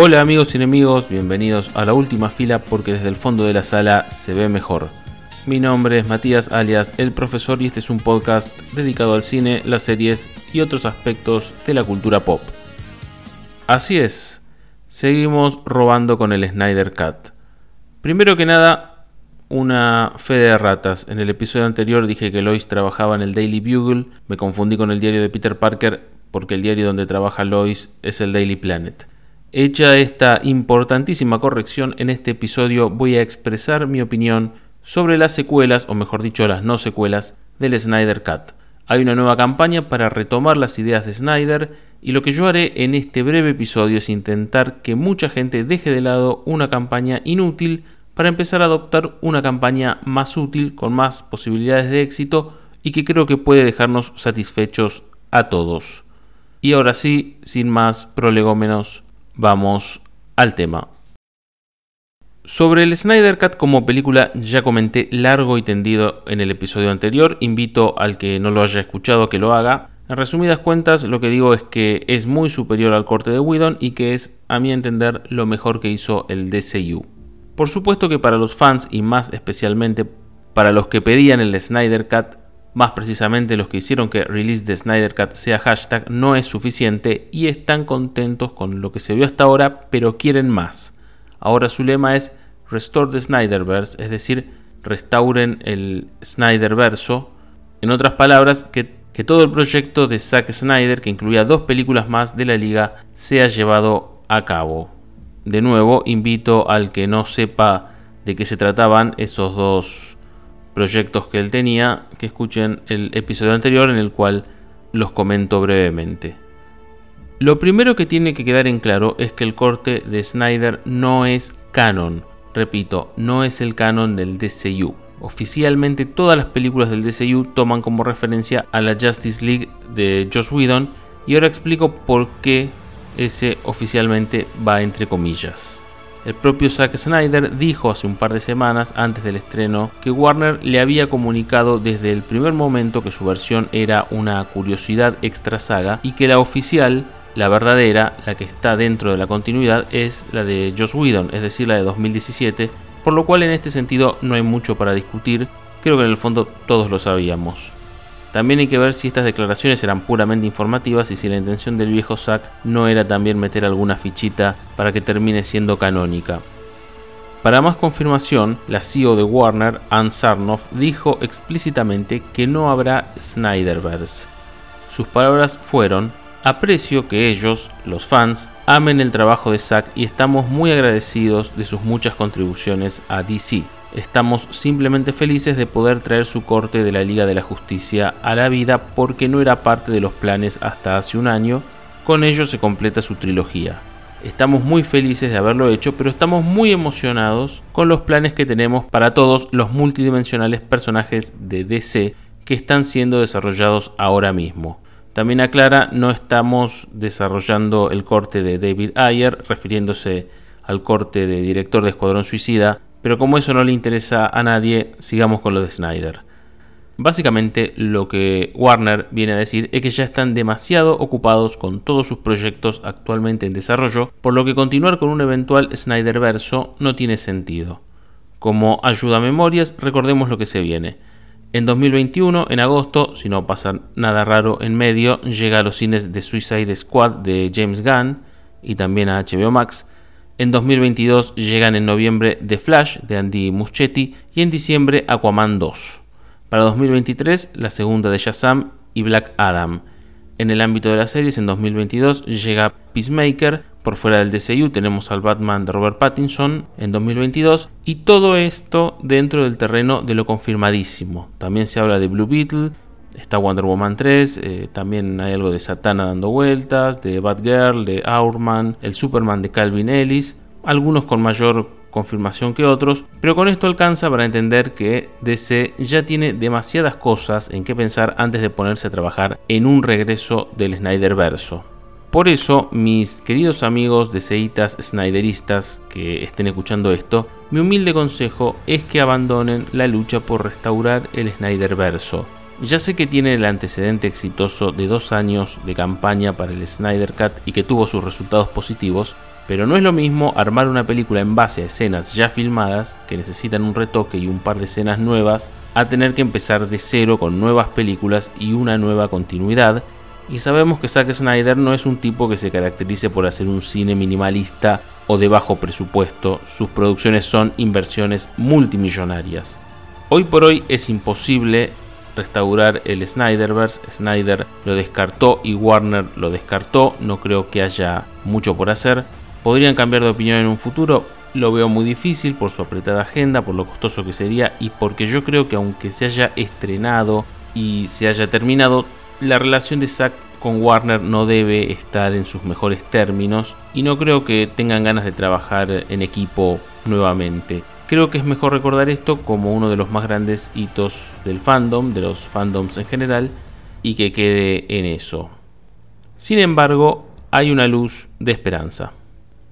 Hola amigos y enemigos, bienvenidos a la última fila porque desde el fondo de la sala se ve mejor. Mi nombre es Matías alias El Profesor y este es un podcast dedicado al cine, las series y otros aspectos de la cultura pop. Así es, seguimos robando con el Snyder Cut. Primero que nada, una fe de ratas. En el episodio anterior dije que Lois trabajaba en el Daily Bugle, me confundí con el diario de Peter Parker porque el diario donde trabaja Lois es el Daily Planet. Hecha esta importantísima corrección, en este episodio voy a expresar mi opinión sobre las secuelas, o mejor dicho, las no secuelas, del Snyder Cut. Hay una nueva campaña para retomar las ideas de Snyder y lo que yo haré en este breve episodio es intentar que mucha gente deje de lado una campaña inútil para empezar a adoptar una campaña más útil con más posibilidades de éxito y que creo que puede dejarnos satisfechos a todos. Y ahora sí, sin más prolegómenos, vamos al tema. Sobre el Snyder Cut como película ya comenté largo y tendido en el episodio anterior, invito al que no lo haya escuchado que lo haga. En resumidas cuentas, lo que digo es que es muy superior al corte de Whedon y que es, a mi entender, lo mejor que hizo el DCU. Por supuesto que para los fans y más especialmente para los que pedían el Snyder Cut, más precisamente los que hicieron que Release de Snyder Cut sea hashtag, no es suficiente y están contentos con lo que se vio hasta ahora, pero quieren más. Ahora su lema es Restore the Snyderverse, es decir, restauren el Snyderverso. En otras palabras, que, que todo el proyecto de Zack Snyder, que incluía dos películas más de la liga, sea llevado a cabo. De nuevo, invito al que no sepa de qué se trataban esos dos proyectos que él tenía, que escuchen el episodio anterior en el cual los comento brevemente. Lo primero que tiene que quedar en claro es que el corte de Snyder no es canon. Repito, no es el canon del DCU. Oficialmente todas las películas del DCU toman como referencia a la Justice League de Joss Whedon y ahora explico por qué ese oficialmente va entre comillas. El propio Zack Snyder dijo hace un par de semanas antes del estreno que Warner le había comunicado desde el primer momento que su versión era una curiosidad extra saga y que la oficial, la verdadera, la que está dentro de la continuidad, es la de Joss Whedon, es decir, la de 2017, por lo cual en este sentido no hay mucho para discutir, creo que en el fondo todos lo sabíamos. También hay que ver si estas declaraciones eran puramente informativas y si la intención del viejo Zack no era también meter alguna fichita para que termine siendo canónica. Para más confirmación, la CEO de Warner, Ann Sarnoff, dijo explícitamente que no habrá Snyderverse. Sus palabras fueron, aprecio que ellos, los fans, amen el trabajo de Zack y estamos muy agradecidos de sus muchas contribuciones a DC. Estamos simplemente felices de poder traer su corte de la Liga de la Justicia a la vida porque no era parte de los planes hasta hace un año. Con ello se completa su trilogía. Estamos muy felices de haberlo hecho, pero estamos muy emocionados con los planes que tenemos para todos los multidimensionales personajes de DC que están siendo desarrollados ahora mismo. También aclara, no estamos desarrollando el corte de David Ayer, refiriéndose al corte de director de Escuadrón Suicida, pero como eso no le interesa a nadie, sigamos con lo de Snyder. Básicamente lo que Warner viene a decir es que ya están demasiado ocupados con todos sus proyectos actualmente en desarrollo, por lo que continuar con un eventual Snyder verso no tiene sentido. Como ayuda a memorias, recordemos lo que se viene. En 2021, en agosto, si no pasa nada raro en medio, llega a los cines de Suicide Squad de James Gunn y también a HBO Max, en 2022 llegan en noviembre The Flash de Andy Muschietti y en diciembre Aquaman 2. Para 2023 la segunda de Shazam y Black Adam. En el ámbito de las series en 2022 llega Peacemaker, por fuera del DCU tenemos al Batman de Robert Pattinson en 2022 y todo esto dentro del terreno de lo confirmadísimo. También se habla de Blue Beetle, está Wonder Woman 3, eh, también hay algo de Satana dando vueltas, de Batgirl, de Hourman, el Superman de Calvin Ellis, algunos con mayor confirmación que otros, pero con esto alcanza para entender que DC ya tiene demasiadas cosas en que pensar antes de ponerse a trabajar en un regreso del Snyder verso. Por eso, mis queridos amigos DCitas Snyderistas que estén escuchando esto, mi humilde consejo es que abandonen la lucha por restaurar el Snyder verso Ya sé que tiene el antecedente exitoso de dos años de campaña para el Snyder Cut y que tuvo sus resultados positivos, pero no es lo mismo armar una película en base a escenas ya filmadas, que necesitan un retoque y un par de escenas nuevas, a tener que empezar de cero con nuevas películas y una nueva continuidad, y sabemos que Zack Snyder no es un tipo que se caracterice por hacer un cine minimalista o de bajo presupuesto, sus producciones son inversiones multimillonarias. Hoy por hoy es imposible restaurar el Snyderverse, Snyder lo descartó y Warner lo descartó, no creo que haya mucho por hacer. ¿Podrían cambiar de opinión en un futuro? Lo veo muy difícil por su apretada agenda, por lo costoso que sería y porque yo creo que aunque se haya estrenado y se haya terminado, la relación de Zack con Warner no debe estar en sus mejores términos y no creo que tengan ganas de trabajar en equipo nuevamente. Creo que es mejor recordar esto como uno de los más grandes hitos del fandom, de los fandoms en general, y que quede en eso. Sin embargo, hay una luz de esperanza.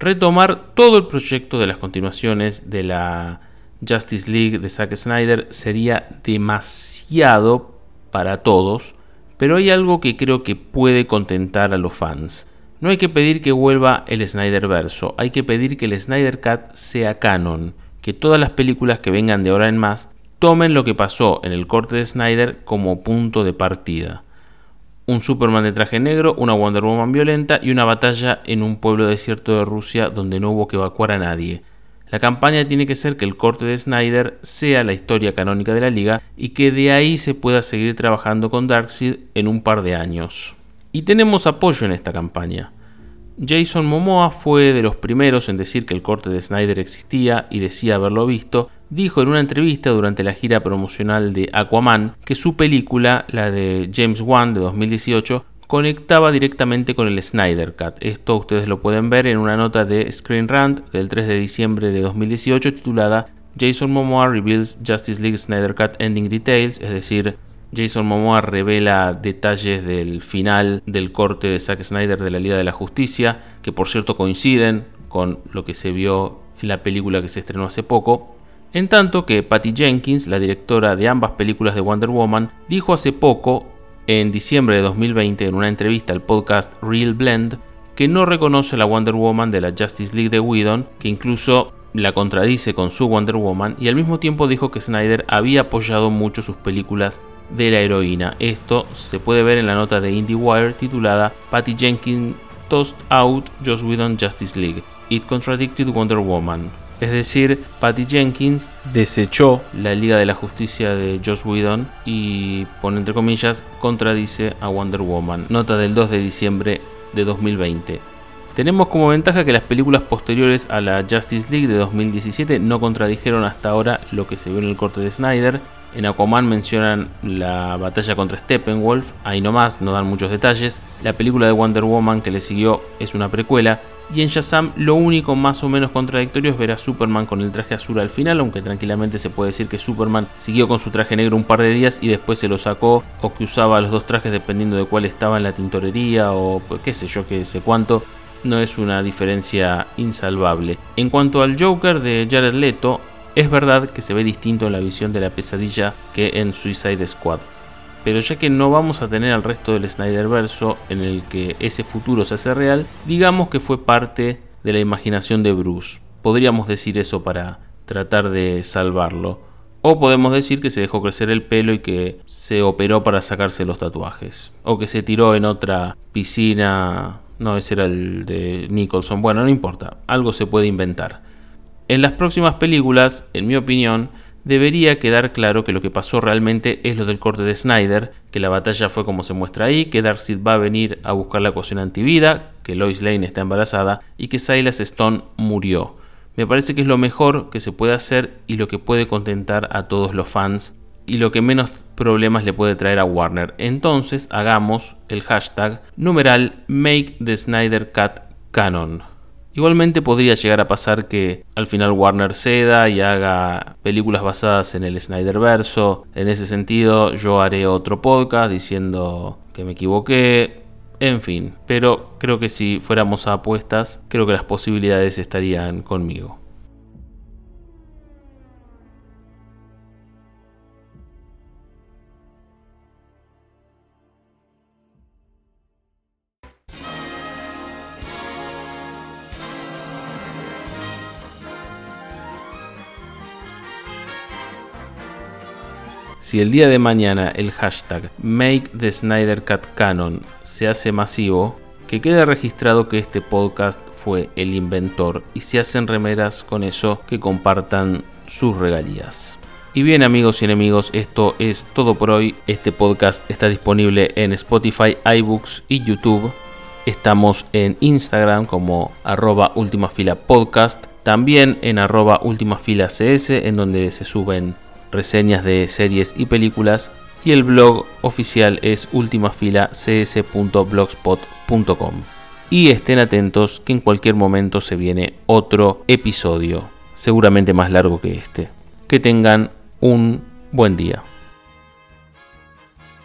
Retomar todo el proyecto de las continuaciones de la Justice League de Zack Snyder sería demasiado para todos, pero hay algo que creo que puede contentar a los fans. No hay que pedir que vuelva el Snyder verso, hay que pedir que el Snyder Cut sea canon, que todas las películas que vengan de ahora en más tomen lo que pasó en el corte de Snyder como punto de partida. Un Superman de traje negro, una Wonder Woman violenta y una batalla en un pueblo desierto de Rusia donde no hubo que evacuar a nadie. La campaña tiene que ser que el corte de Snyder sea la historia canónica de la liga y que de ahí se pueda seguir trabajando con Darkseid en un par de años. Y tenemos apoyo en esta campaña. Jason Momoa fue de los primeros en decir que el corte de Snyder existía y decía haberlo visto. Dijo en una entrevista durante la gira promocional de Aquaman que su película, la de James Wan de 2018, conectaba directamente con el Snyder Cut. Esto ustedes lo pueden ver en una nota de Screen Rant del 3 de diciembre de 2018 titulada Jason Momoa reveals Justice League Snyder Cut Ending Details, es decir, Jason Momoa revela detalles del final del corte de Zack Snyder de la Liga de la Justicia, que por cierto coinciden con lo que se vio en la película que se estrenó hace poco. En tanto que Patty Jenkins, la directora de ambas películas de Wonder Woman, dijo hace poco, en diciembre de 2020, en una entrevista al podcast Real Blend, que no reconoce la Wonder Woman de la Justice League de Whedon, que incluso la contradice con su Wonder Woman, y al mismo tiempo dijo que Snyder había apoyado mucho sus películas de la heroína. Esto se puede ver en la nota de IndieWire titulada Patty Jenkins Tossed Out Joss Whedon Justice League. It contradicted Wonder Woman. Es decir, Patty Jenkins desechó la Liga de la Justicia de Joss Whedon y, pone entre comillas, contradice a Wonder Woman. Nota del 2 de diciembre de 2020. Tenemos como ventaja que las películas posteriores a la Justice League de 2017 no contradijeron hasta ahora lo que se vio en el corte de Snyder en Aquaman mencionan la batalla contra Steppenwolf, ahí nomás, no dan muchos detalles. La película de Wonder Woman que le siguió es una precuela. Y en Shazam lo único más o menos contradictorio es ver a Superman con el traje azul al final, aunque tranquilamente se puede decir que Superman siguió con su traje negro un par de días y después se lo sacó, o que usaba los dos trajes dependiendo de cuál estaba en la tintorería, o qué sé yo, qué sé cuánto. No es una diferencia insalvable. En cuanto al Joker de Jared Leto, es verdad que se ve distinto en la visión de la pesadilla que en Suicide Squad, pero ya que no vamos a tener al resto del Snyderverso en el que ese futuro se hace real, digamos que fue parte de la imaginación de Bruce. Podríamos decir eso para tratar de salvarlo. O podemos decir que se dejó crecer el pelo y que se operó para sacarse los tatuajes. O que se tiró en otra piscina. No, ese era el de Nicholson. Bueno, no importa. Algo se puede inventar. En las próximas películas, en mi opinión, debería quedar claro que lo que pasó realmente es lo del corte de Snyder, que la batalla fue como se muestra ahí, que Darkseid va a venir a buscar la ecuación antivida, que Lois Lane está embarazada y que Silas Stone murió. Me parece que es lo mejor que se puede hacer y lo que puede contentar a todos los fans y lo que menos problemas le puede traer a Warner. Entonces hagamos el hashtag numeral Make the Snyder Cut Canon. Igualmente podría llegar a pasar que al final Warner ceda y haga películas basadas en el Snyderverso. En ese sentido, yo haré otro podcast diciendo que me equivoqué. En fin, pero creo que si fuéramos a apuestas, creo que las posibilidades estarían conmigo. Si el día de mañana el hashtag Make the se hace masivo, que quede registrado que este podcast fue el inventor y se hacen remeras con eso que compartan sus regalías. Y bien amigos y enemigos, esto es todo por hoy. Este podcast está disponible en Spotify, iBooks y YouTube. Estamos en Instagram como arroba Última Fila Podcast. También en arroba Última Fila en donde se suben reseñas de series y películas. Y el blog oficial es ultimafilacs.blogspot.com. Y estén atentos que en cualquier momento se viene otro episodio, seguramente más largo que este. Que tengan un buen día.